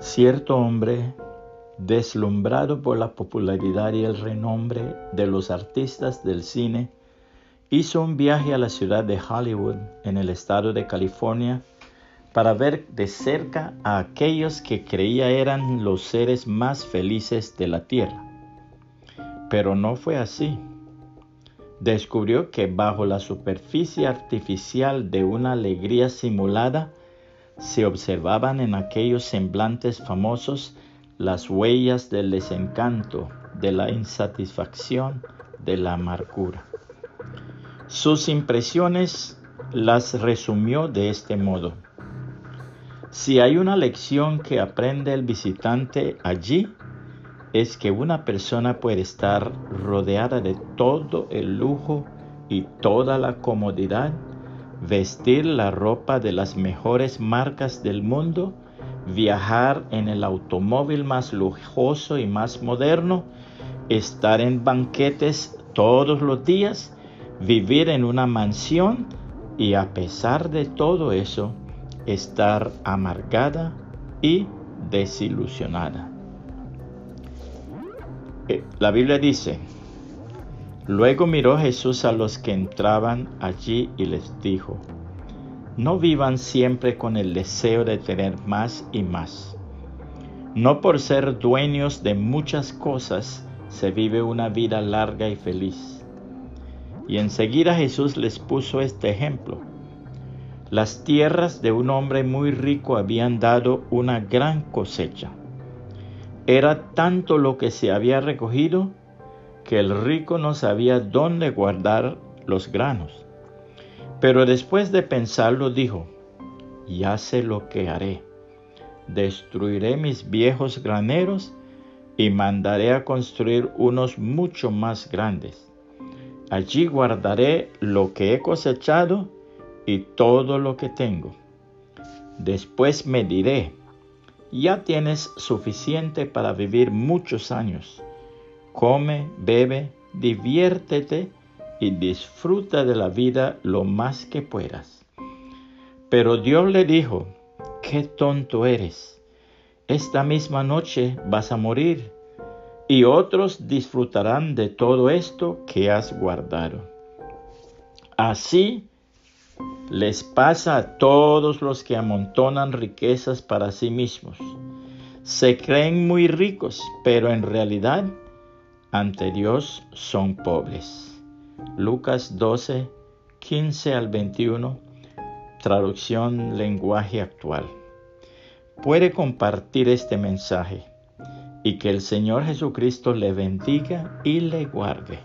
Cierto hombre, deslumbrado por la popularidad y el renombre de los artistas del cine, hizo un viaje a la ciudad de Hollywood, en el estado de California, para ver de cerca a aquellos que creía eran los seres más felices de la tierra. Pero no fue así. Descubrió que bajo la superficie artificial de una alegría simulada se observaban en aquellos semblantes famosos las huellas del desencanto, de la insatisfacción, de la amargura. Sus impresiones las resumió de este modo. Si hay una lección que aprende el visitante allí, es que una persona puede estar rodeada de todo el lujo y toda la comodidad, vestir la ropa de las mejores marcas del mundo, viajar en el automóvil más lujoso y más moderno, estar en banquetes todos los días, vivir en una mansión y a pesar de todo eso, estar amargada y desilusionada. Eh, la Biblia dice, luego miró Jesús a los que entraban allí y les dijo, no vivan siempre con el deseo de tener más y más. No por ser dueños de muchas cosas se vive una vida larga y feliz. Y enseguida Jesús les puso este ejemplo. Las tierras de un hombre muy rico habían dado una gran cosecha. Era tanto lo que se había recogido que el rico no sabía dónde guardar los granos. Pero después de pensarlo dijo, ya sé lo que haré. Destruiré mis viejos graneros y mandaré a construir unos mucho más grandes. Allí guardaré lo que he cosechado y todo lo que tengo. Después me diré, ya tienes suficiente para vivir muchos años. Come, bebe, diviértete y disfruta de la vida lo más que puedas. Pero Dios le dijo, qué tonto eres. Esta misma noche vas a morir y otros disfrutarán de todo esto que has guardado. Así les pasa a todos los que amontonan riquezas para sí mismos. Se creen muy ricos, pero en realidad ante Dios son pobres. Lucas 12, 15 al 21, traducción lenguaje actual. Puede compartir este mensaje y que el Señor Jesucristo le bendiga y le guarde.